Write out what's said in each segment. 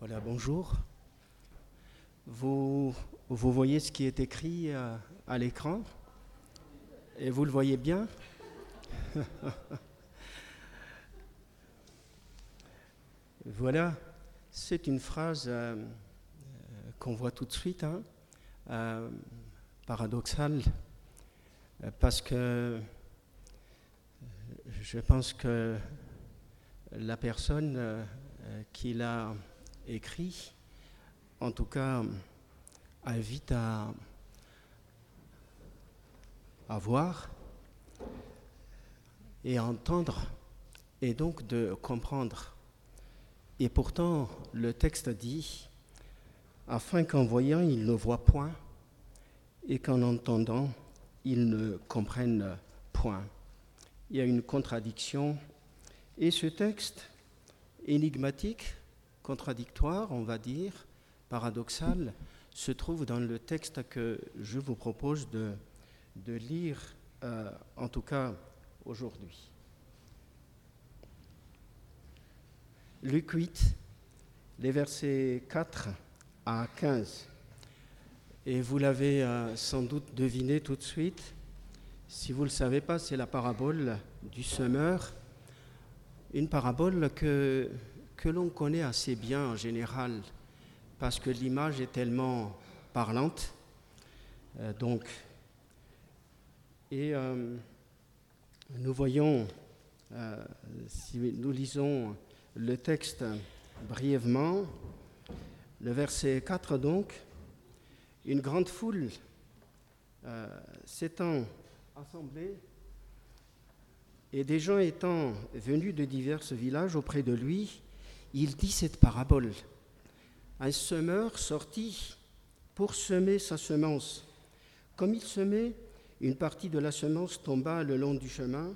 Voilà, bonjour. Vous, voyez ce qui est écrit à, à l'écran? Et vous le voyez bien? Voilà, c'est une phrase euh, qu'on voit tout de suite, hein, euh, paradoxale, euh, parce que je pense que la personne qui l'a écrit, en tout cas, invite à, voir et à entendre, et donc de comprendre. Et pourtant, le texte dit, afin qu'en voyant, ils ne voient point, et qu'en entendant, ils ne comprennent point. Il y a une contradiction, et ce texte énigmatique contradictoire, on va dire, paradoxal, se trouve dans le texte que je vous propose de, de lire, euh, en tout cas aujourd'hui. Luc 8, les versets 4 à 15. Et vous l'avez euh, sans doute deviné tout de suite. Si vous ne le savez pas, c'est la parabole du semeur. Une parabole que que l'on connaît assez bien en général, parce que l'image est tellement parlante. Euh, donc, et euh, nous voyons, euh, si nous lisons le texte brièvement, le verset 4 donc, une grande foule s'étant assemblée et des gens étant venus de divers villages auprès de lui, il dit cette parabole. Un semeur sortit pour semer sa semence. Comme il semait, une partie de la semence tomba le long du chemin,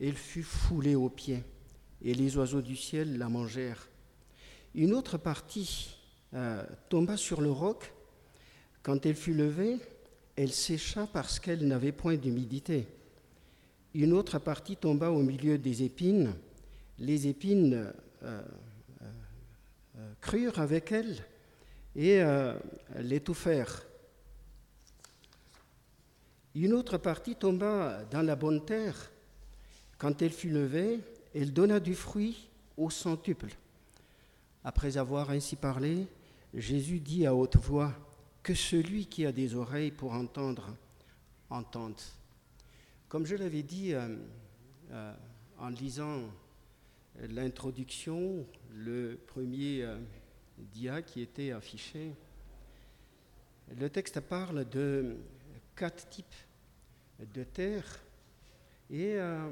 elle fut foulée aux pieds, et les oiseaux du ciel la mangèrent. Une autre partie euh, tomba sur le roc. Quand elle fut levée, elle sécha parce qu'elle n'avait point d'humidité. Une autre partie tomba au milieu des épines. Les épines euh, crurent avec elle et euh, l'étouffèrent. Une autre partie tomba dans la bonne terre. Quand elle fut levée, elle donna du fruit au centuple. Après avoir ainsi parlé, Jésus dit à haute voix, Que celui qui a des oreilles pour entendre, entende. Comme je l'avais dit euh, en lisant l'introduction, le premier euh, dia qui était affiché. Le texte parle de quatre types de terres et euh,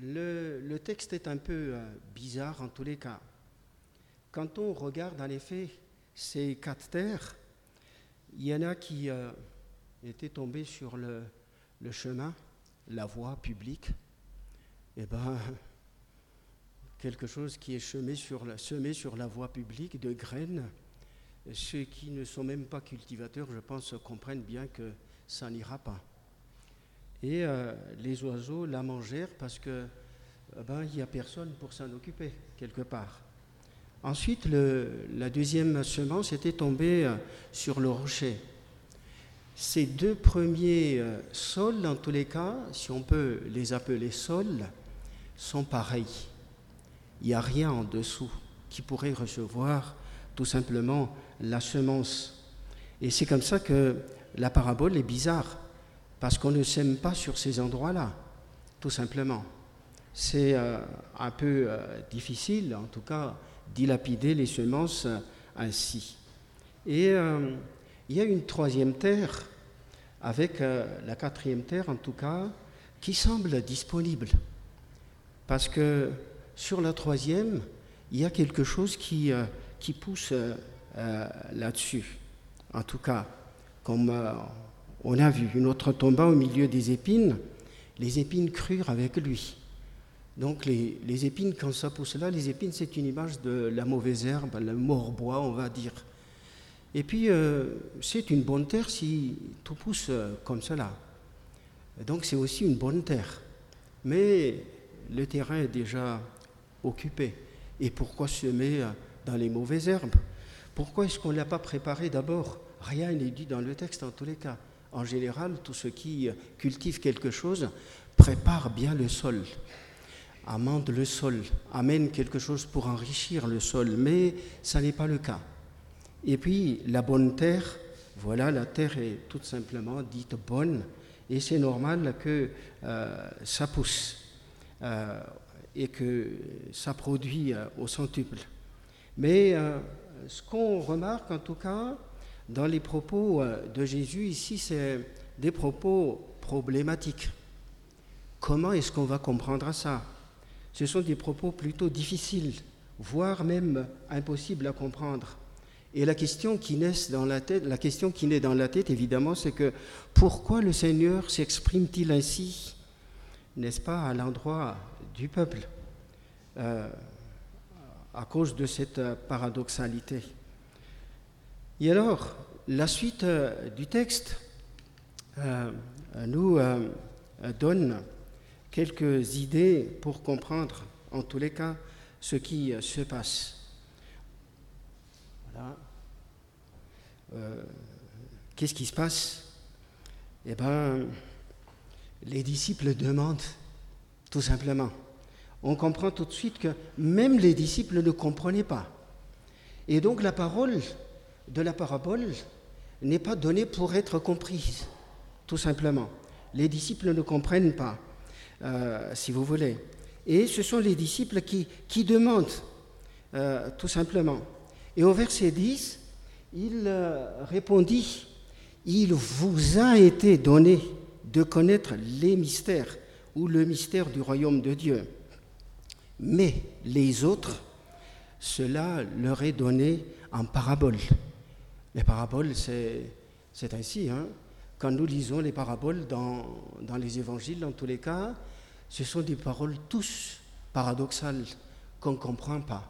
le, texte est un peu euh, bizarre en tous les cas. Quand on regarde en effet ces quatre terres, il y en a qui étaient tombés sur le, le chemin, la voie publique. Eh ben, quelque chose qui est semé sur la, semé sur la voie publique de graines. Ceux qui ne sont même pas cultivateurs, je pense, comprennent bien que ça n'ira pas. Et euh, les oiseaux la mangèrent parce que euh, ben, il n'y a personne pour s'en occuper quelque part. Ensuite, le, la deuxième semence était tombée euh, sur le rocher. Ces deux premiers sols, en tous les cas, si on peut les appeler sols, sont pareils il n'y a rien en dessous qui pourrait recevoir tout simplement la semence. Et c'est comme ça que la parabole est bizarre, parce qu'on ne sème pas sur ces endroits-là, tout simplement. C'est euh, un peu euh, difficile, en tout cas, dilapider les semences euh, ainsi. Et il y a une troisième terre, avec la quatrième terre en tout cas, qui semble disponible. Parce que sur la troisième, il y a quelque chose qui, euh, qui pousse euh, euh, là-dessus. En tout cas, comme on a vu, une autre tomba au milieu des épines, les épines crurent avec lui. Donc les, les épines, quand ça pousse là, les épines, c'est une image de la mauvaise herbe, le morbois, on va dire. Et puis, c'est une bonne terre si tout pousse comme cela. Donc c'est aussi une bonne terre. Mais le terrain est déjà occupé. Et pourquoi semer dans les mauvaises herbes? Pourquoi est-ce qu'on ne l'a pas préparé d'abord? Rien n'est dit dans le texte en tous les cas. En général, tous ceux qui cultivent quelque chose préparent bien le sol, amendent le sol, amènent quelque chose pour enrichir le sol, mais ça n'est pas le cas. Et puis la bonne terre, voilà, la terre est tout simplement dite bonne, et c'est normal que euh, ça pousse euh, et que ça produit euh, au centuple. Mais ce qu'on remarque en tout cas dans les propos de Jésus ici, c'est des propos problématiques. Comment est-ce qu'on va comprendre ça? Ce sont des propos plutôt difficiles, voire même impossibles à comprendre. Et la question qui naît dans la tête, la question qui naît dans la tête, évidemment, c'est que pourquoi le Seigneur s'exprime-t-il ainsi, n'est-ce pas, à l'endroit du peuple, euh, à cause de cette paradoxalité. Et alors, la suite euh, du texte euh, nous donne quelques idées pour comprendre, en tous les cas, ce qui se passe. Euh, qu'est-ce qui se passe? Eh bien, les disciples demandent, tout simplement. On comprend tout de suite que même les disciples ne comprenaient pas. Et donc la parole de la parabole n'est pas donnée pour être comprise, tout simplement. Les disciples ne comprennent pas, euh, si vous voulez. Et ce sont les disciples qui, qui demandent, euh, tout simplement. Et au verset 10, il euh, répondit, il vous a été donné de connaître les mystères ou le mystère du royaume de Dieu. Mais les autres, cela leur est donné en parabole. Les paraboles, c'est ainsi. Hein. Quand nous lisons les paraboles dans, dans les évangiles, dans tous les cas, ce sont des paroles tous paradoxales qu'on ne comprend pas.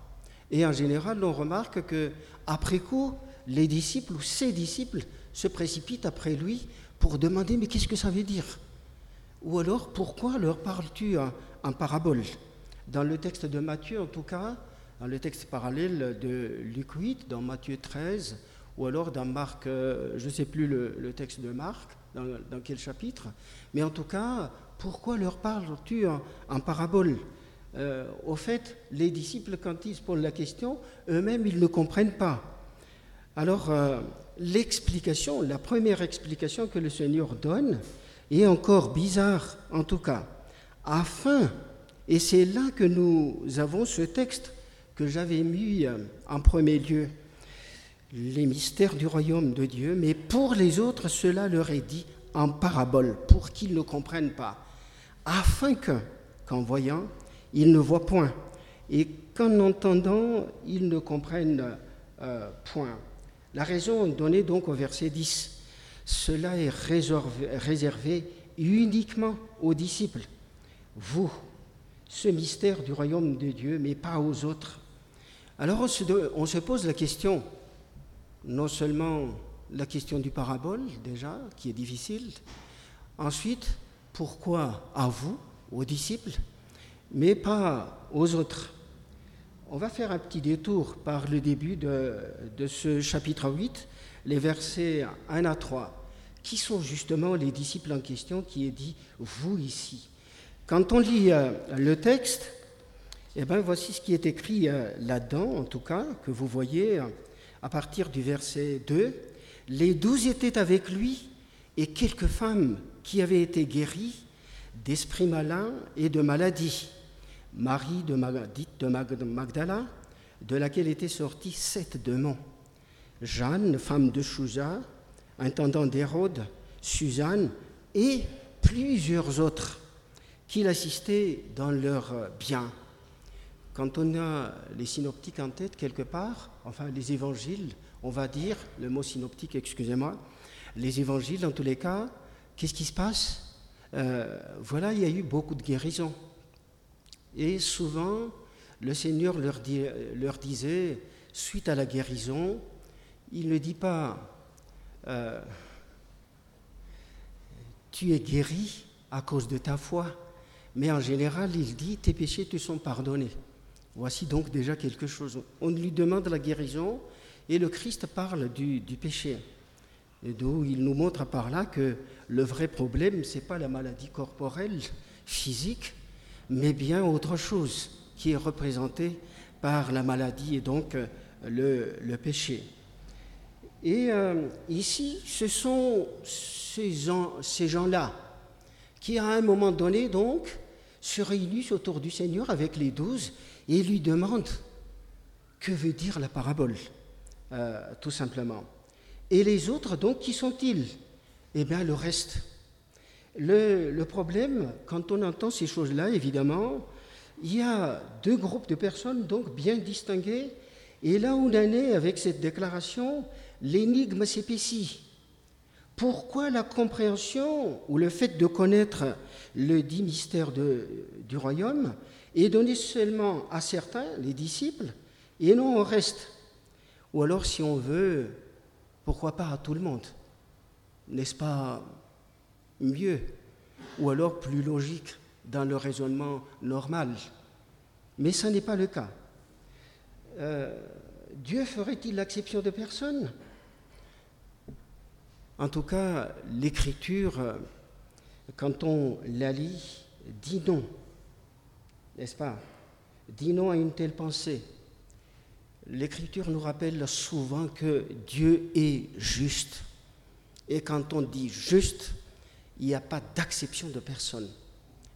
Et en général, on remarque que après coup, les disciples ou ses disciples se précipitent après lui pour demander mais qu'est-ce que ça veut dire? Ou alors pourquoi leur parles-tu en, parabole? Dans le texte de Matthieu, en tout cas, dans le texte parallèle de Luc 8, dans Matthieu 13, ou alors dans Marc, euh, je ne sais plus le, texte de Marc, dans, quel chapitre, mais en tout cas, pourquoi leur parles-tu en parabole? Euh, au fait, les disciples, quand ils se posent la question, eux-mêmes, ils ne comprennent pas. Alors, euh, l'explication, la première explication que le Seigneur donne, est encore bizarre, en tout cas, afin, et c'est là que nous avons ce texte que j'avais mis euh, en premier lieu, les mystères du royaume de Dieu, mais pour les autres, cela leur est dit en parabole, pour qu'ils ne comprennent pas, afin que, qu'en voyant, ils ne voient point, et qu'en entendant, ils ne comprennent euh, point. La raison donnée donc au verset 10, cela est réservé, uniquement aux disciples. Vous, ce mystère du royaume de Dieu, mais pas aux autres. Alors on se, pose la question, non seulement la question du parabole déjà, qui est difficile, ensuite, pourquoi à vous, aux disciples mais pas aux autres? On va faire un petit détour par le début de, ce chapitre 8, les versets 1 à 3, qui sont justement les disciples en question qui est dit vous ici. Quand on lit euh, le texte, eh bien, voici ce qui est écrit euh, là-dedans, en tout cas, que vous voyez euh, à partir du verset 2. Les douze étaient avec lui et quelques femmes qui avaient été guéries d'esprits malins et de maladies. Marie de, de Magdala, de laquelle étaient sortis sept démons. Jeanne, femme de Chouza, intendant d'Hérode, Suzanne et plusieurs autres qui l'assistaient dans leurs biens. Quand on a les synoptiques en tête quelque part, enfin les évangiles, on va dire, le mot synoptique, excusez-moi, les évangiles dans tous les cas, qu'est-ce qui se passe? Euh, Voilà, il y a eu beaucoup de guérisons. Et souvent, le Seigneur leur, disait, suite à la guérison, il ne dit pas euh, tu es guéri à cause de ta foi, mais en général, il dit tes péchés te sont pardonnés. Voici donc déjà quelque chose. On lui demande la guérison et le Christ parle du, péché. Et d'où il nous montre par là que le vrai problème, ce n'est pas la maladie corporelle, physique, mais bien autre chose qui est représentée par la maladie et donc euh, le, péché. Et euh, ici, ce sont ces, ces gens-là qui, à un moment donné, donc, se réunissent autour du Seigneur avec les douze et lui demandent que veut dire la parabole, euh, tout simplement. Et les autres, donc, qui sont-ils? Eh bien, le reste. Le, problème, quand on entend ces choses-là, évidemment, il y a deux groupes de personnes, donc, bien distingués. Et là où on en est avec cette déclaration, l'énigme s'épaissit. Pourquoi la compréhension ou le fait de connaître le dit mystère du royaume est donné seulement à certains, les disciples, et non au reste? Ou alors, si on veut, pourquoi pas à tout le monde? N'est-ce pas mieux? Ou alors plus logique dans le raisonnement normal? Mais ce n'est pas le cas. Euh, Dieu ferait-il l'exception de personne? En tout cas, l'écriture, quand on la lit, dit non, n'est-ce pas? Dit non à une telle pensée. L'écriture nous rappelle souvent que Dieu est juste. Et quand on dit juste, il n'y a pas d'acception de personne,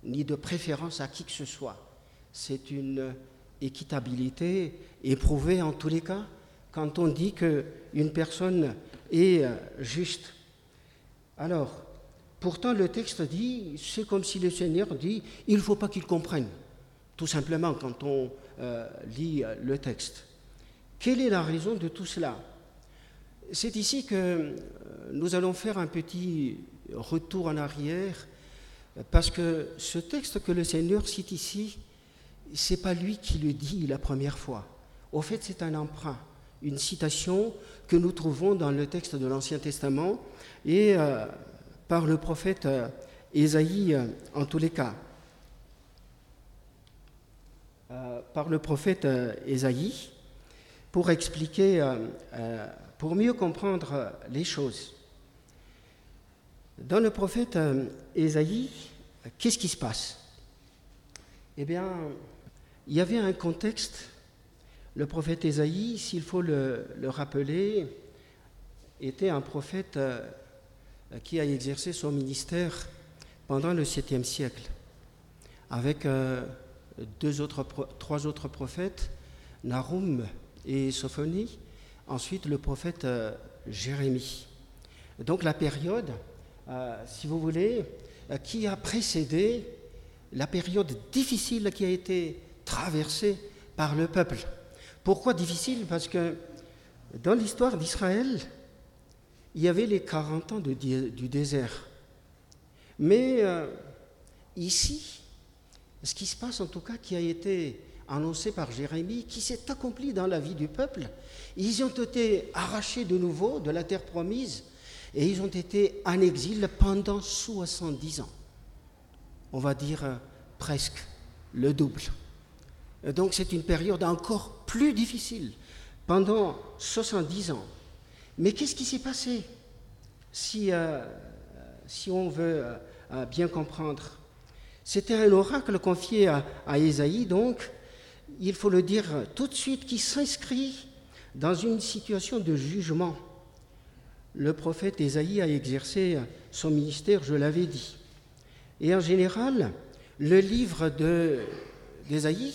ni de préférence à qui que ce soit. C'est une équitabilité éprouvée en tous les cas quand on dit qu'une personne est juste. Alors, pourtant le texte dit, c'est comme si le Seigneur dit, il ne faut pas qu'il comprenne, tout simplement quand on euh, lit euh, le texte. Quelle est la raison de tout cela? C'est ici que euh, nous allons faire un petit retour en arrière, parce que ce texte que le Seigneur cite ici, c'est pas lui qui le dit la première fois. Au fait, c'est un emprunt, une citation que nous trouvons dans le texte de l'Ancien Testament et euh, par le prophète euh, Ésaïe euh, en tous les cas. par le prophète Ésaïe pour expliquer, pour mieux comprendre les choses. Dans le prophète Ésaïe, qu'est-ce qui se passe? Eh bien, il y avait un contexte. Le prophète Ésaïe, s'il faut le, le, rappeler, était un prophète euh, qui a exercé son ministère pendant le 7e siècle, avec euh, deux autres, trois autres prophètes, Narum et Sophonie, ensuite le prophète euh, Jérémie. Donc la période, si vous voulez, qui a précédé la période difficile qui a été traversée par le peuple. Pourquoi difficile? Parce que dans l'histoire d'Israël, il y avait les 40 ans du désert. Mais euh, ici, ce qui se passe en tout cas, qui a été annoncé par Jérémie, qui s'est accompli dans la vie du peuple, ils ont été arrachés de nouveau de la terre promise et ils ont été en exil pendant 70 ans. On va dire euh, presque le double. Donc c'est une période encore plus difficile, pendant 70 ans. Mais qu'est-ce qui s'est passé si, euh, on veut euh, bien comprendre? C'était un oracle confié à, à Ésaïe, donc, il faut le dire tout de suite, qui s'inscrit dans une situation de jugement. Le prophète Ésaïe a exercé son ministère, je l'avais dit. Et en général, le livre d'Ésaïe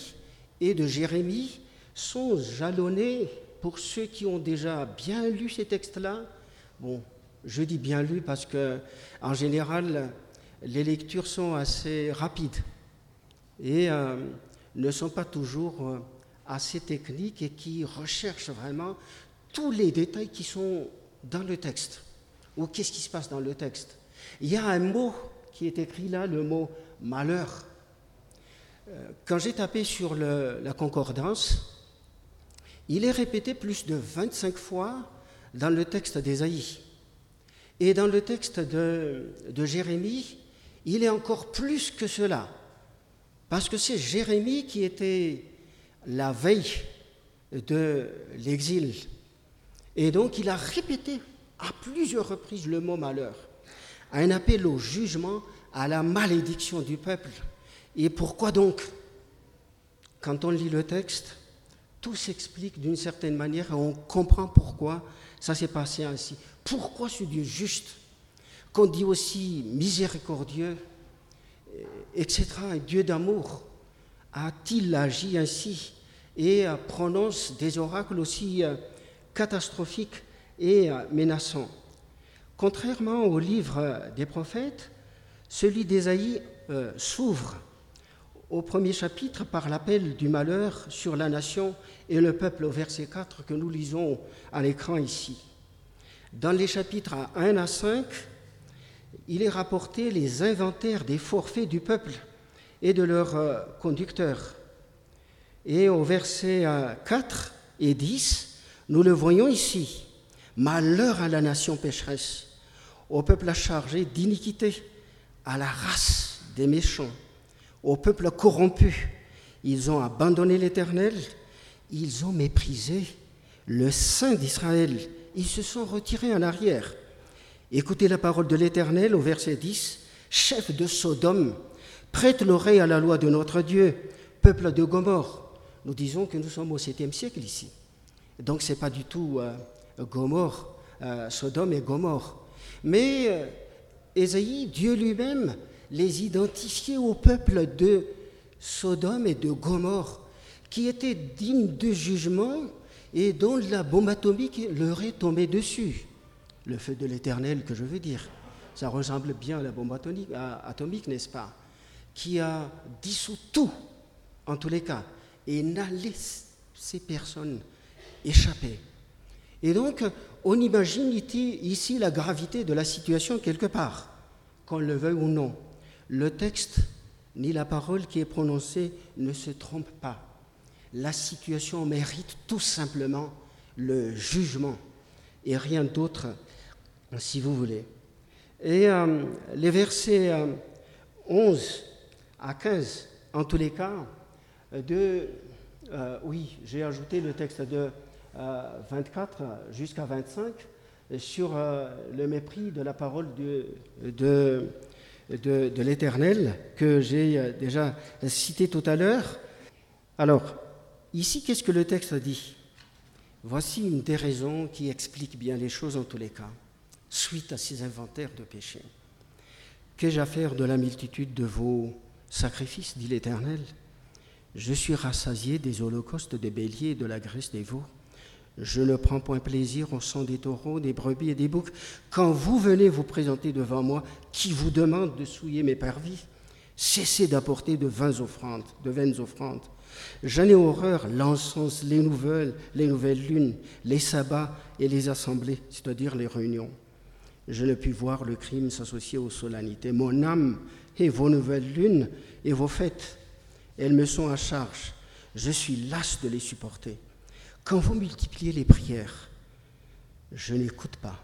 et de Jérémie sont jalonnés pour ceux qui ont déjà bien lu ces textes-là, bon, je dis bien lu parce que, en général, les lectures sont assez rapides et euh, ne sont pas toujours euh, assez techniques et qui recherchent vraiment tous les détails qui sont dans le texte ou qu'est-ce qui se passe dans le texte? Il y a un mot qui est écrit là, le mot malheur. Euh, quand j'ai tapé sur la concordance, il est répété plus de 25 fois dans le texte d'Ésaïe. Et dans le texte de, Jérémie, il est encore plus que cela. Parce que c'est Jérémie qui était la veille de l'exil. Et donc il a répété à plusieurs reprises le mot malheur, un appel au jugement, à la malédiction du peuple. Et pourquoi donc Quand on lit le texte, tout s'explique d'une certaine manière et on comprend pourquoi ça s'est passé ainsi. Pourquoi ce Dieu juste, qu'on dit aussi miséricordieux, etc., un Dieu d'amour, a-t-il agi ainsi et prononce des oracles aussi euh, catastrophiques et euh, menaçants? Contrairement au livre des prophètes, celui d'Ésaïe euh, s'ouvre au premier chapitre par l'appel du malheur sur la nation et le peuple au verset 4 que nous lisons à l'écran ici. Dans les chapitres 1 à 5, il est rapporté les inventaires des forfaits du peuple et de leurs euh, conducteurs. Et au verset 4 euh, et 10, nous le voyons ici. Malheur à la nation pécheresse, au peuple à d'iniquité, à la race des méchants, au peuple corrompu. Ils ont abandonné l'Éternel, ils ont méprisé le Saint d'Israël, ils se sont retirés en arrière. Écoutez la parole de l'Éternel au verset 10. Chef de Sodome, prête l'oreille à la loi de notre Dieu, peuple de Gomorre. Nous disons que nous sommes au 7e siècle ici. Donc ce n'est pas du tout euh, Gomorre, euh, Sodome et Gomorre. Mais euh, Dieu lui-même, les identifiait au peuple de Sodome et de Gomorre, qui étaient dignes de jugement et dont la bombe atomique leur est tombée dessus le feu de l'éternel que je veux dire. Ça ressemble bien à la bombe atomique, n'est-ce pas Qui a dissous tout, en tous les cas, et n'a laissé ces personnes échapper. Et donc, on imagine ici la gravité de la situation quelque part, qu'on le veuille ou non. Le texte ni la parole qui est prononcée ne se trompe pas. La situation mérite tout simplement le jugement et rien d'autre si vous voulez. Et euh, les versets 11 euh, à 15, en tous les cas, de, euh, oui, j'ai ajouté le texte de 24 jusqu'à 25 sur le mépris de la parole de, de, l'Éternel que j'ai déjà cité tout à l'heure. Alors, ici, qu'est-ce que le texte dit? Voici une des raisons qui explique bien les choses en tous les cas suite à ces inventaires de péchés. Qu'ai-je à faire de la multitude de vos sacrifices, dit l'Éternel Je suis rassasié des holocaustes des béliers et de la graisse des veaux. Je ne prends point plaisir au sang des taureaux, des brebis et des boucs. Quand vous venez vous présenter devant moi, qui vous demande de souiller mes parvis, cessez d'apporter de vaines offrandes, de vaines offrandes. J'en ai horreur l'encens, les nouvelles, les nouvelles lunes, les sabbats et les assemblées, c'est-à-dire les réunions je ne puis voir le crime s'associer aux solennités. Mon âme et vos nouvelles lunes et vos fêtes, elles me sont à charge. Je suis las de les supporter. Quand vous multipliez les prières, je n'écoute pas.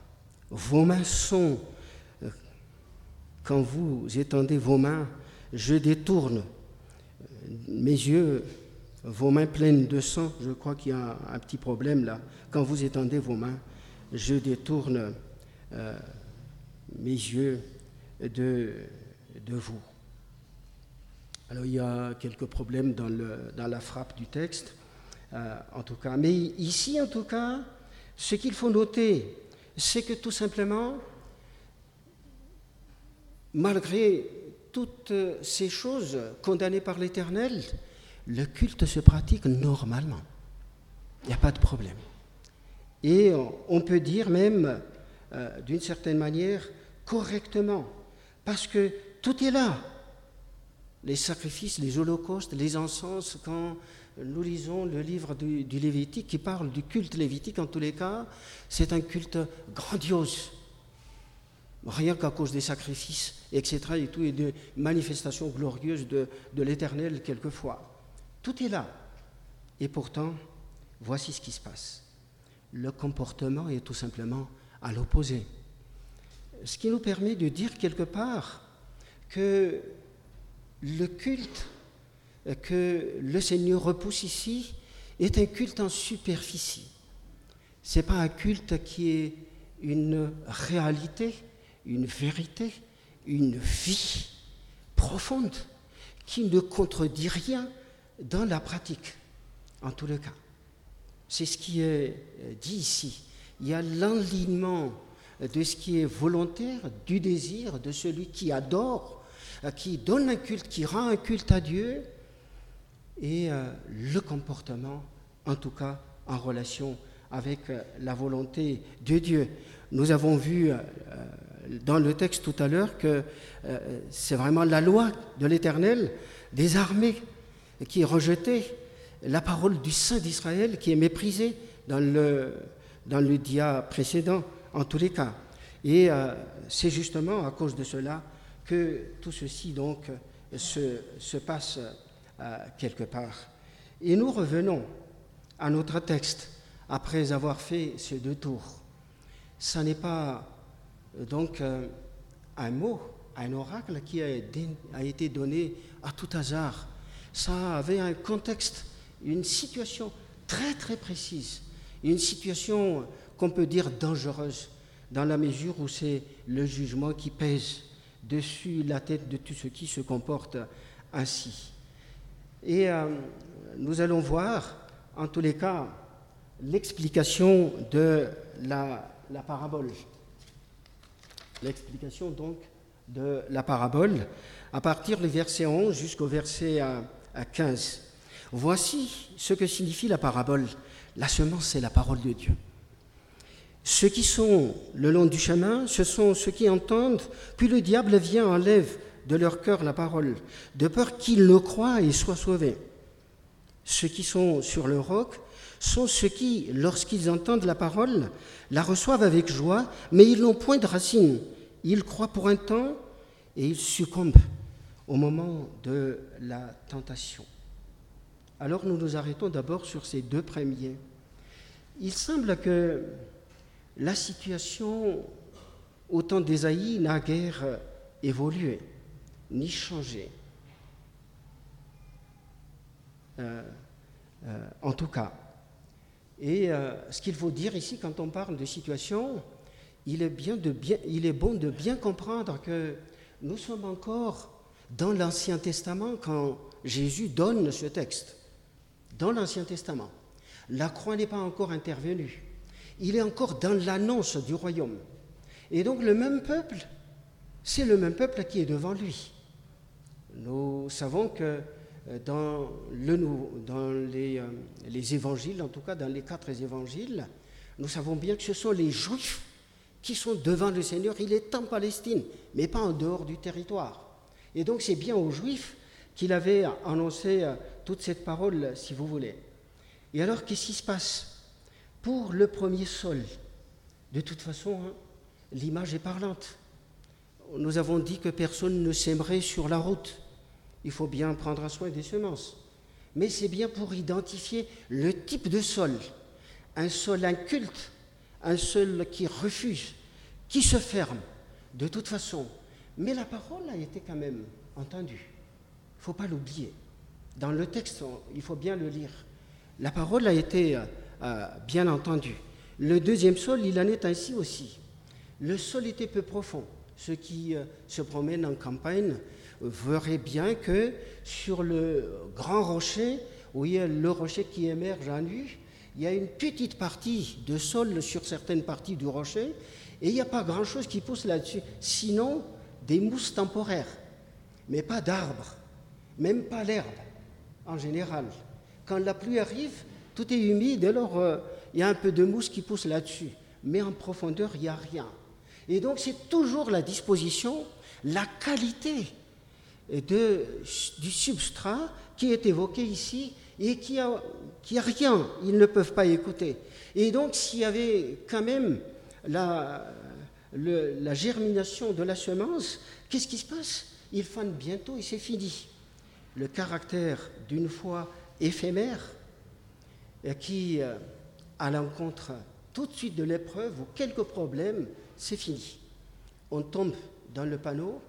Vos mains sont, euh, quand vous étendez vos mains, je détourne. Mes yeux, vos mains pleines de sang, je crois qu'il y a un petit problème là. Quand vous étendez vos mains, je détourne euh, mes yeux de, vous. Alors il y a quelques problèmes dans la frappe du texte, euh, en tout cas. Mais ici, en tout cas, ce qu'il faut noter, c'est que tout simplement, malgré toutes ces choses condamnées par l'Éternel, le culte se pratique normalement. Il n'y a pas de problème. Et on peut dire même euh, d'une certaine manière, correctement, parce que tout est là. Les sacrifices, les holocaustes, les encens, quand nous lisons le livre du, Lévitique qui parle du culte lévitique, en tous les cas, c'est un culte grandiose. Rien qu'à cause des sacrifices, etc., et tout, et des manifestations glorieuses de, de l'Éternel quelquefois. Tout est là. Et pourtant, voici ce qui se passe. Le comportement est tout simplement à l'opposé. Ce qui nous permet de dire quelque part que le culte que le Seigneur repousse ici est un culte en superficie. Ce n'est pas un culte qui est une réalité, une vérité, une vie profonde qui ne contredit rien dans la pratique, en tous les cas. C'est ce qui est dit ici. Il y a l'enlignement de ce qui est volontaire, du désir de celui qui adore, qui donne un culte, qui rend un culte à Dieu, et euh, le comportement, en tout cas en relation avec euh, la volonté de Dieu. Nous avons vu euh, dans le texte tout à l'heure que c'est vraiment la loi de l'Éternel des armées qui est rejetée, la parole du Saint d'Israël qui est méprisée dans le, dans le dia précédent, en tous les cas. Et c'est justement à cause de cela que tout ceci donc se, se passe quelque part. Et nous revenons à notre texte après avoir fait ces deux tours. Ce n'est pas euh, donc euh, un mot, un oracle qui a, été donné à tout hasard. Ça avait un contexte, une situation très très précise, une situation qu'on peut dire dangereuse, dans la mesure où c'est le jugement qui pèse dessus la tête de tout ce qui se comporte ainsi. Et euh, nous allons voir, en tous les cas, l'explication de la, parabole. L'explication donc de la parabole à partir du verset 11 jusqu'au verset 15. Voici ce que signifie la parabole. La semence, c'est la parole de Dieu. Ceux qui sont le long du chemin, ce sont ceux qui entendent, puis le diable vient, enlève de leur cœur la parole, de peur qu'ils le croient et soient sauvés. Ceux qui sont sur le roc sont ceux qui, lorsqu'ils entendent la parole, la reçoivent avec joie, mais ils n'ont point de racine. Ils croient pour un temps et ils succombent au moment de la tentation. Alors nous nous arrêtons d'abord sur ces deux premiers. Il semble que la situation au temps d'Ésaïe n'a guère évolué ni changer. Euh, euh, en tout cas. Et euh, ce qu'il faut dire ici, quand on parle de situation, il est, bon de bien comprendre que nous sommes encore dans l'Ancien Testament quand Jésus donne ce texte. Dans l'Ancien Testament. La croix n'est pas encore intervenue. Il est encore dans l'annonce du royaume. Et donc le même peuple, c'est le même peuple qui est devant lui. Nous savons que euh, dans, euh, les, évangiles, en tout cas dans les quatre évangiles, nous savons bien que ce sont les Juifs qui sont devant le Seigneur. Il est en Palestine, mais pas en dehors du territoire. Et donc c'est bien aux Juifs qu'il avait annoncé euh, toute cette parole, si vous voulez. Et alors, qu'est-ce qui se passe? Pour le premier sol, de toute façon, hein, l'image est parlante. Nous avons dit que personne ne s'aimerait sur la route il faut bien prendre soin des semences. Mais c'est bien pour identifier le type de sol. Un sol inculte, un sol qui refuse, qui se ferme, de toute façon. Mais la parole a été quand même entendue. Il ne faut pas l'oublier. Dans le texte, il faut bien le lire. La parole a été euh, euh, bien entendue. Le deuxième sol, il en est ainsi aussi. Le sol était peu profond. Ceux qui euh, se promènent en campagne verrait bien que sur le grand rocher, où il y a le rocher qui émerge à nu, il y a une petite partie de sol sur certaines parties du rocher, et il n'y a pas grand-chose qui pousse là-dessus, sinon des mousses temporaires, mais pas d'arbres, même pas l'herbe en général. Quand la pluie arrive, tout est humide, alors euh, il y a un peu de mousse qui pousse là-dessus, mais en profondeur, il n'y a rien. Et donc c'est toujours la disposition, la qualité du substrat qui est évoqué ici et qui a, rien, ils ne peuvent pas écouter. Et donc s'il y avait quand même la, germination de la semence, qu'est-ce qui se passe? Il fanent bientôt et c'est fini. Le caractère d'une foi éphémère qui, euh, à l'encontre tout de suite de l'épreuve ou quelques problèmes, c'est fini. On tombe dans le panneau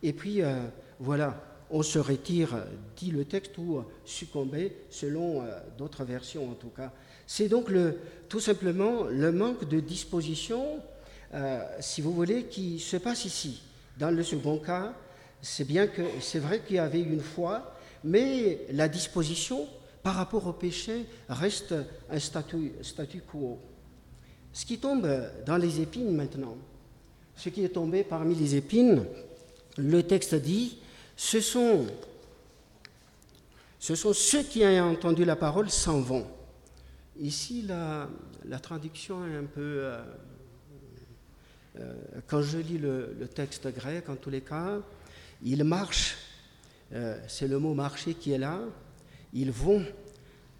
et puis euh, voilà, on se retire, dit le texte, ou succomber, selon d'autres versions en tout cas. C'est donc tout simplement le manque de disposition, si vous voulez, qui se passe ici. Dans le second cas, c'est bien que c'est vrai qu'il y avait une foi, mais la disposition par rapport au péché reste un statu, statu quo. Ce qui tombe dans les épines maintenant, ce qui est tombé parmi les épines, le texte dit, ce sont, ce sont ceux qui ont entendu la parole s'en vont. Ici, la, traduction est un peu... Euh, euh, quand je lis le, texte grec, en tous les cas, ils marchent, euh, c'est le mot marcher qui est là, ils vont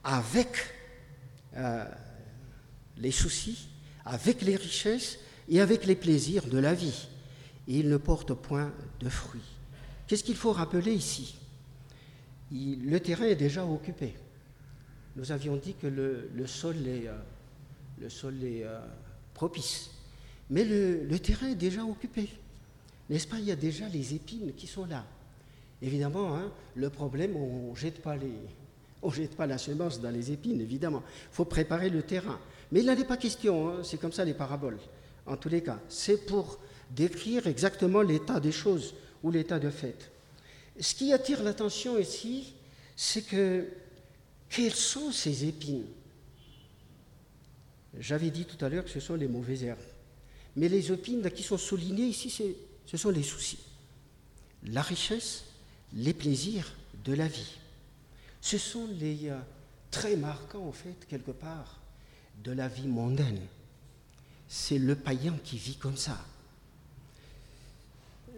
avec les soucis, avec les richesses et avec les plaisirs de la vie. Et ils ne portent point de fruits. Qu'est-ce qu'il faut rappeler ici? Le terrain est déjà occupé. Nous avions dit que le, sol est, euh, est propice. Mais le, terrain est déjà occupé. N'est-ce pas? Il y a déjà les épines qui sont là. Évidemment, hein, le problème, on ne jette pas la semence dans les épines, évidemment. Il faut préparer le terrain. Mais il n'en est pas question, hein. c'est comme ça les paraboles, en tous les cas. C'est pour décrire exactement l'état des choses ou l'état de fait. Ce qui attire l'attention ici, c'est que quelles sont ces épines? J'avais dit tout à l'heure que ce sont les mauvaises herbes. Mais les épines qui sont soulignées ici, ce sont les soucis, la richesse, les plaisirs de la vie. Ce sont les euh, traits marquants, en fait, quelque part, de la vie mondaine. C'est le païen qui vit comme ça.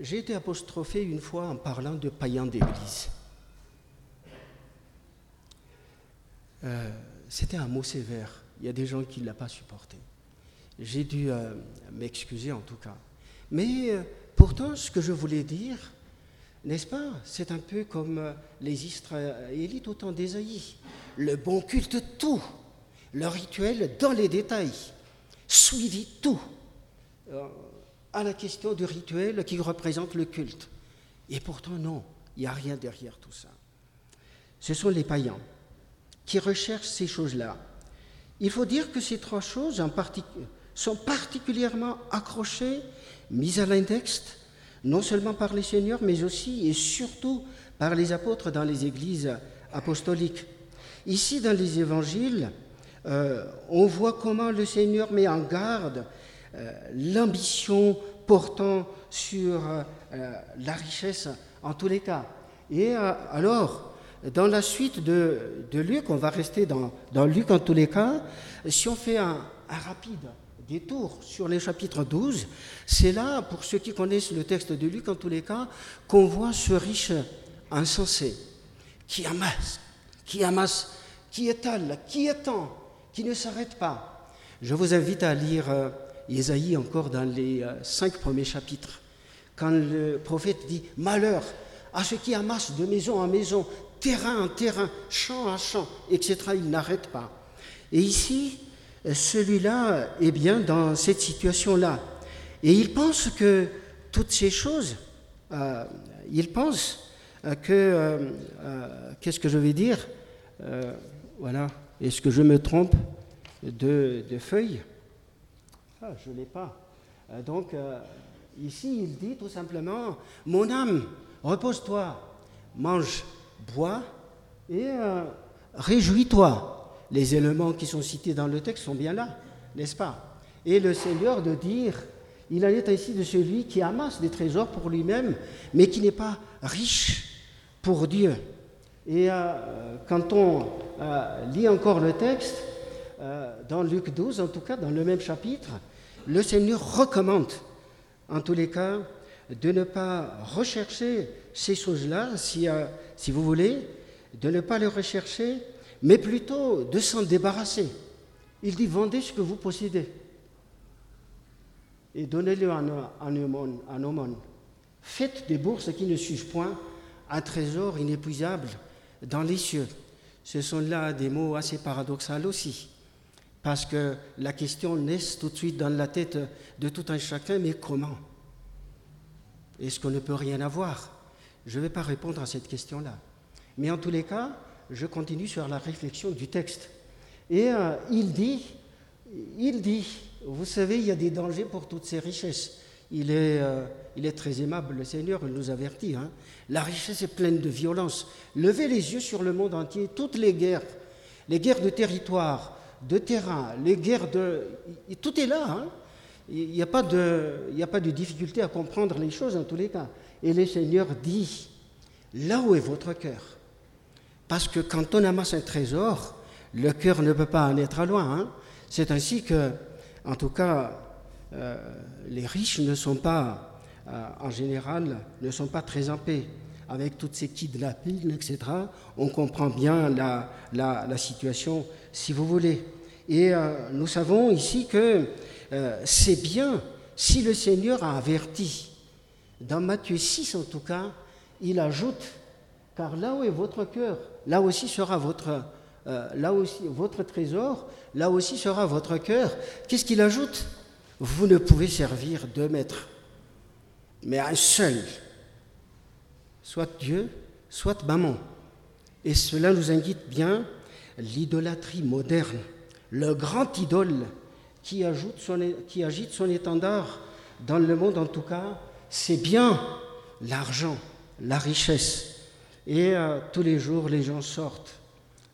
J'ai été apostrophé une fois en parlant de païen d'église. Euh, c'était un mot sévère. Il y a des gens qui ne l'ont pas supporté. J'ai dû euh, m'excuser en tout cas. Mais Pourtant, ce que je voulais dire, n'est-ce pas C'est un peu comme euh, les Israélites au temps d'Ésaïe. Le bon culte, tout. Le rituel dans les détails. Suivi tout. Euh, à la question du rituel qui représente le culte. Et pourtant, non, il n'y a rien derrière tout ça. Ce sont les païens qui recherchent ces choses-là. Il faut dire que ces trois choses sont particulièrement accrochées mise à l'index, non seulement par les seigneurs, mais aussi et surtout par les apôtres dans les églises apostoliques. Ici, dans les évangiles, euh, on voit comment le Seigneur met en garde euh, l'ambition portant sur euh, la richesse en tous les cas. Et alors, dans la suite de, Luc, on va rester dans, Luc en tous les cas, si on fait un rapide détour sur les chapitres 12, c'est là, pour ceux qui connaissent le texte de Luc en tous les cas, qu'on voit ce riche insensé qui amasse, qui amasse, qui étale, qui étend, qui ne s'arrête pas. Je vous invite à lire euh, Isaïe encore dans les euh, cinq premiers chapitres, quand le prophète dit Malheur à ceux qui amassent de maison en maison, terrain en terrain, champ à champ, etc. Il n'arrête pas. Et ici, celui-là est bien dans cette situation-là. Et il pense que toutes ces choses, euh, il pense euh, que, euh, qu'est-ce que je vais dire Voilà, est-ce que je me trompe de, de feuille? Ah, Je ne l'ai pas. donc, ici, il dit tout simplement, mon âme, repose-toi, mange, bois et réjouis-toi les éléments qui sont cités dans le texte sont bien là, n'est-ce pas? Et le Seigneur de dire, il en est ainsi de celui qui amasse des trésors pour lui-même, mais qui n'est pas riche pour Dieu. Et euh, quand on euh, lit encore le texte, euh, dans Luc 12, en tout cas dans le même chapitre, le Seigneur recommande, en tous les cas, de ne pas rechercher ces choses-là, si, si vous voulez, de ne pas les rechercher mais plutôt de s'en débarrasser. Il dit vendez ce que vous possédez et donnez-le en aumône. Faites des bourses qui ne suivent point un trésor inépuisable dans les cieux. Ce sont là des mots assez paradoxaux aussi, parce que la question naît tout de suite dans la tête de tout un chacun, mais comment? Est-ce qu'on ne peut rien avoir? Je ne vais pas répondre à cette question-là. Mais en tous les cas, je continue sur la réflexion du texte. Et euh, il dit, il dit, vous savez, il y a des dangers pour toutes ces richesses. Il est, euh, il est très aimable, le Seigneur, nous avertit. Hein. La richesse est pleine de violence. Levez les yeux sur le monde entier, toutes les guerres, les guerres de territoire, de terrain, les guerres de... Tout est là. Hein. Il n'y a, pas de, difficulté à comprendre les choses en tous les cas. Et le Seigneur dit, là où est votre cœur Parce que quand on amasse un trésor, le cœur ne peut pas en être loin. Hein. C'est ainsi que, en tout cas, les riches ne sont pas, euh, en général, ne sont pas très en paix. Avec toutes ces kidnappings, etc., on comprend bien la, situation, si vous voulez. Et euh, nous savons ici que c'est bien si le Seigneur a averti. Dans Matthieu 6, en tout cas, il ajoute, car là où est votre cœur, là aussi sera votre, votre trésor, là aussi sera votre cœur. Qu'est-ce qu'il ajoute? Vous ne pouvez servir deux maîtres, mais un seul, soit Dieu, soit maman. Et cela nous indique bien l'idolâtrie moderne, le grand idole qui, agite son étendard dans le monde en tout cas, c'est bien l'argent, la richesse. Et euh, tous les jours, les gens sortent,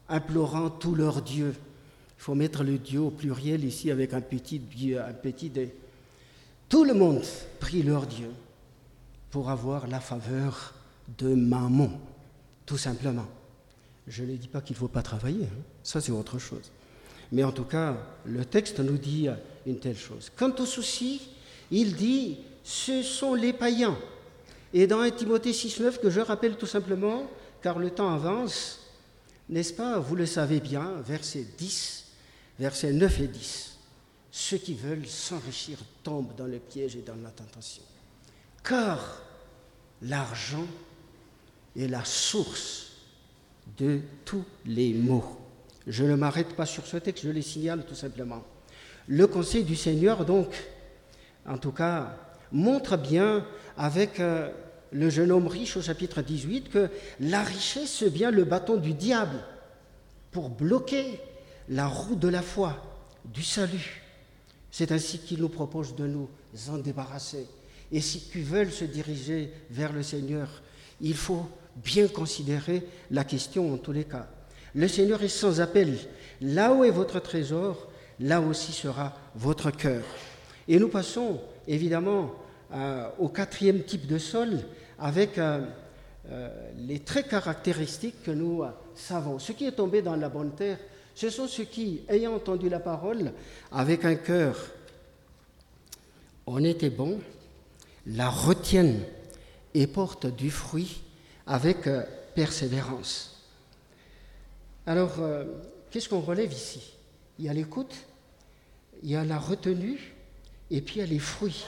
implorant tous leurs dieux il faut mettre le Dieu au pluriel ici avec un petit, un petit D. Tout le monde prie leur Dieu pour avoir la faveur de maman, tout simplement. Je ne dis pas qu'il ne faut pas travailler, hein. ça c'est autre chose. Mais en tout cas, le texte nous dit une telle chose. Quant au souci, il dit, ce sont les païens. Et dans 1 Timothée 6.9, que je rappelle tout simplement, car le temps avance, n'est-ce pas Vous le savez bien, verset 10, versets 9 et 10. Ceux qui veulent s'enrichir tombent dans le piège et dans la tentation. Car l'argent est la source de tous les maux. Je ne m'arrête pas sur ce texte, je les signale tout simplement. Le conseil du Seigneur, donc, en tout cas, montre bien avec euh, le jeune homme riche au chapitre 18 que la richesse, c'est bien le bâton du diable pour bloquer la roue de la foi, du salut. C'est ainsi qu'il nous propose de nous en débarrasser. Et si tu veux se diriger vers le Seigneur, il faut bien considérer la question en tous les cas. Le Seigneur est sans appel. Là où est votre trésor, là aussi sera votre cœur. Et nous passons évidemment euh, au quatrième type de sol avec euh, euh, les traits caractéristiques que nous savons. Ce qui est tombé dans la bonne terre, ce sont ceux qui, ayant entendu la parole, avec un cœur honnête et bon, la retiennent et portent du fruit avec euh, persévérance. Alors, euh, qu'est-ce qu'on relève ici? Il y a l'écoute, il y a la retenue, et puis il y a les fruits,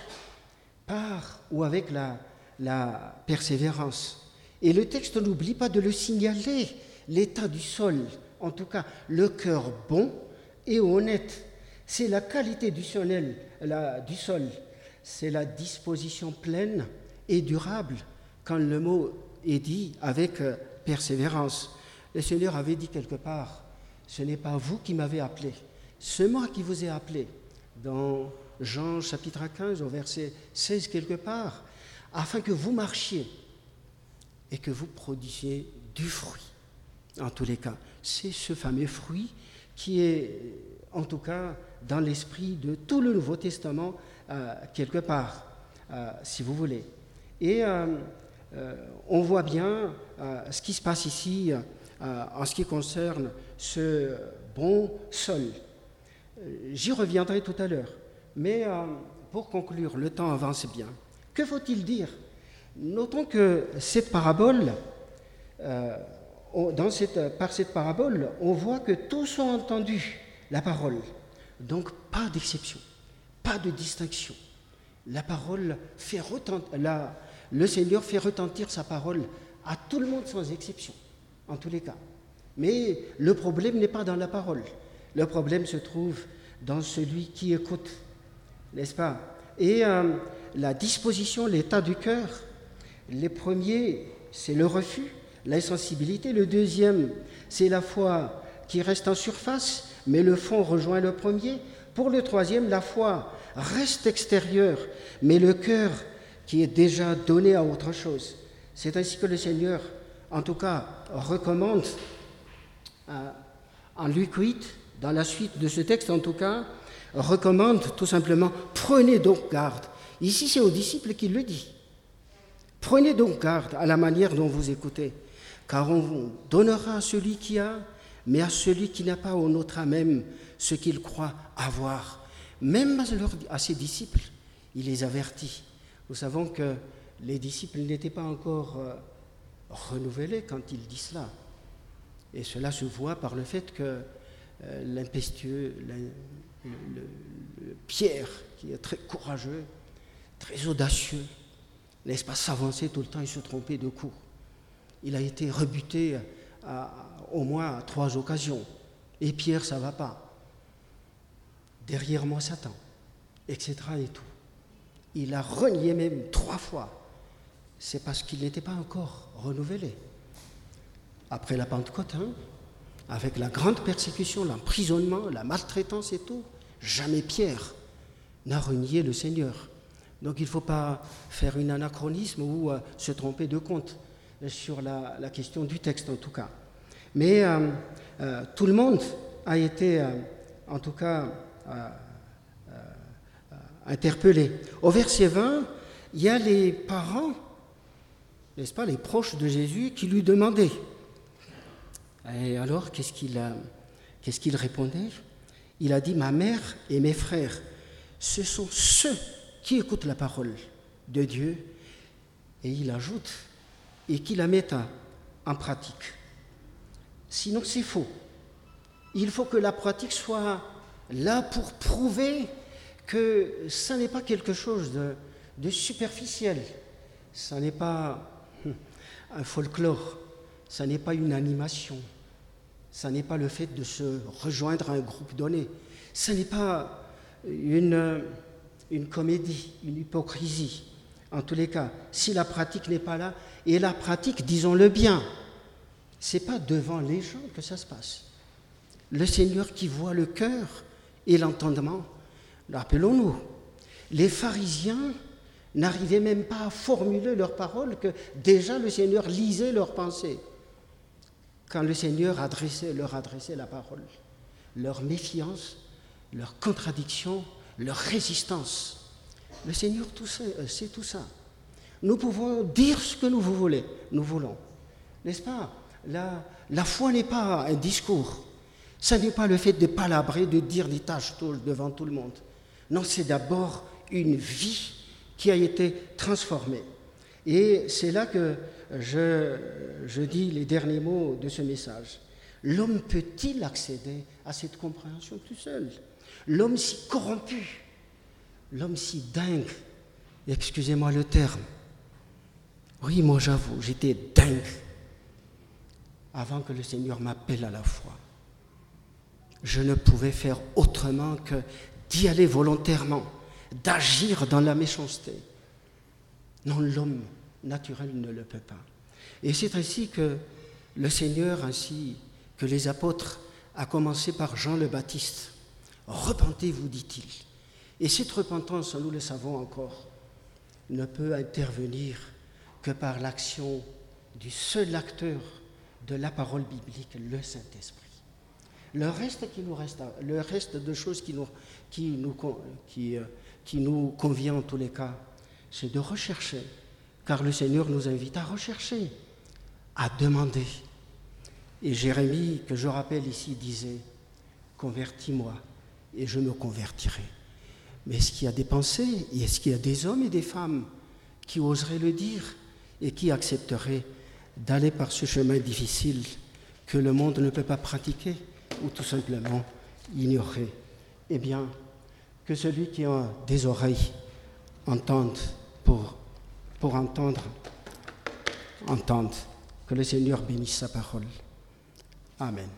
par ou avec la persévérance. Et le texte n'oublie pas de le signaler, l'état du sol, en tout cas le cœur bon et honnête. C'est la qualité du, sol, c'est la disposition pleine et durable quand le mot est dit avec euh, persévérance. Le Seigneur avait dit quelque part, ce n'est pas vous qui m'avez appelé, c'est moi qui vous ai appelé. Dans Jean chapitre 15 au verset 16 quelque part, afin que vous marchiez et que vous produisiez du fruit en tous les cas c'est ce fameux fruit qui est, en tout cas, dans l'esprit de tout le Nouveau Testament, euh, quelque part, euh, si vous voulez. Et euh, on voit bien ce qui se passe ici en ce qui concerne ce bon sol. J'y reviendrai tout à l'heure. Mais pour conclure, le temps avance bien. Que faut-il dire? Notons que cette parabole par cette parabole, on voit que tous ont entendu la parole. Donc pas d'exception, pas de distinction. La parole fait retentir, le Seigneur fait retentir sa parole à tout le monde sans exception, en tous les cas. Mais le problème n'est pas dans la parole. Le problème se trouve dans celui qui écoute, n'est-ce pas? Et euh, la disposition, l'état du cœur, les premiers c'est le refus, l'insensibilité. Le deuxième, c'est la foi qui reste en surface, mais le fond rejoint le premier. Pour le troisième, la foi reste extérieure, mais le cœur qui est déjà donné à autre chose. C'est ainsi que le Seigneur, en tout cas, recommande euh, en Luc 8, dans la suite de ce texte en tout cas, recommande tout simplement, prenez donc garde. Ici, c'est aux disciples qu'il le dit. Prenez donc garde à la manière dont vous écoutez, car on donnera à celui qui a, mais à celui qui n'a pas, on notera même ce qu'il croit avoir. Même à ses disciples, il les avertit. Nous savons que les disciples n'étaient pas encore euh, renouvelés quand il dit cela. Et cela se voit par le fait que euh, l'impétueux, Pierre, qui est très courageux, très audacieux, n'est-ce pas, s'avancer tout le temps et se tromper de coup. Il a été rebuté au moins à trois occasions. Et Pierre, ça ne va pas. Derrière moi, Satan, etc. et tout. Il a renié même trois fois. C'est parce qu'il n'était pas encore renouvelé. Après la Pentecôte, hein, avec la grande persécution, l'emprisonnement, la maltraitance et tout, jamais Pierre n'a renié le Seigneur. Donc il ne faut pas faire un anachronisme ou euh, se tromper de compte sur la, question du texte en tout cas. Mais euh, euh, tout le monde a été en tout cas interpellé. Au verset 20, il y a les parents, n'est-ce pas, les proches de Jésus qui lui demandaient. Et alors, qu'est-ce qu'il, répondait? Il a dit, ma mère et mes frères, ce sont ceux qui écoute la parole de Dieu et il ajoute et qui la met en pratique. Sinon, c'est faux. Il faut que la pratique soit là pour prouver que ça n'est pas quelque chose de, superficiel, ça n'est pas hum, un folklore, ça n'est pas une animation, ça n'est pas le fait de se rejoindre à un groupe donné, ça n'est pas une comédie, une hypocrisie. En tous les cas, si la pratique n'est pas là, et la pratique, disons-le bien, c'est pas devant les gens que ça se passe. Le Seigneur qui voit le cœur et l'entendement, rappelons-nous, les pharisiens n'arrivaient même pas à formuler leurs paroles que déjà le Seigneur lisait leurs pensées quand le Seigneur leur adressait la parole. Leur méfiance, leur contradiction, leur résistance. Le Seigneur tout sait, euh, tout ça. Nous pouvons dire ce que nous voulons, nous voulons. N'est-ce pas? La, la foi n'est pas un discours. Ce n'est pas le fait de palabrer, de dire des tâches devant tout le monde. Non, c'est d'abord une vie qui a été transformée. Et c'est là que je, je dis les derniers mots de ce message. L'homme peut-il accéder à cette compréhension tout seul? L'homme si corrompu, l'homme si dingue, excusez-moi le terme. Oui, moi j'avoue, j'étais dingue avant que le Seigneur m'appelle à la foi. Je ne pouvais faire autrement que d'y aller volontairement, d'agir dans la méchanceté. Non, l'homme naturel ne le peut pas. Et c'est ainsi que le Seigneur, ainsi que les apôtres, a commencé par Jean le Baptiste, Repentez-vous, dit-il. Et cette repentance, nous le savons encore, ne peut intervenir que par l'action du seul acteur de la parole biblique, le Saint-Esprit. Le reste qui nous reste, le reste de choses qui nous, qui nous, euh, qui nous convient en tous les cas, c'est de rechercher, car le Seigneur nous invite à rechercher, à demander. Et Jérémie, que je rappelle ici, disait, convertis-moi et je me convertirai. Mais est-ce qu'il y a des pensées Est-ce qu'il y a des hommes et des femmes qui oseraient le dire et qui accepteraient d'aller par ce chemin difficile que le monde ne peut pas pratiquer ou tout simplement ignorer? Eh bien, que celui qui a des oreilles entende pour, pour entendre, entende. Que le Seigneur bénisse sa parole. Amen.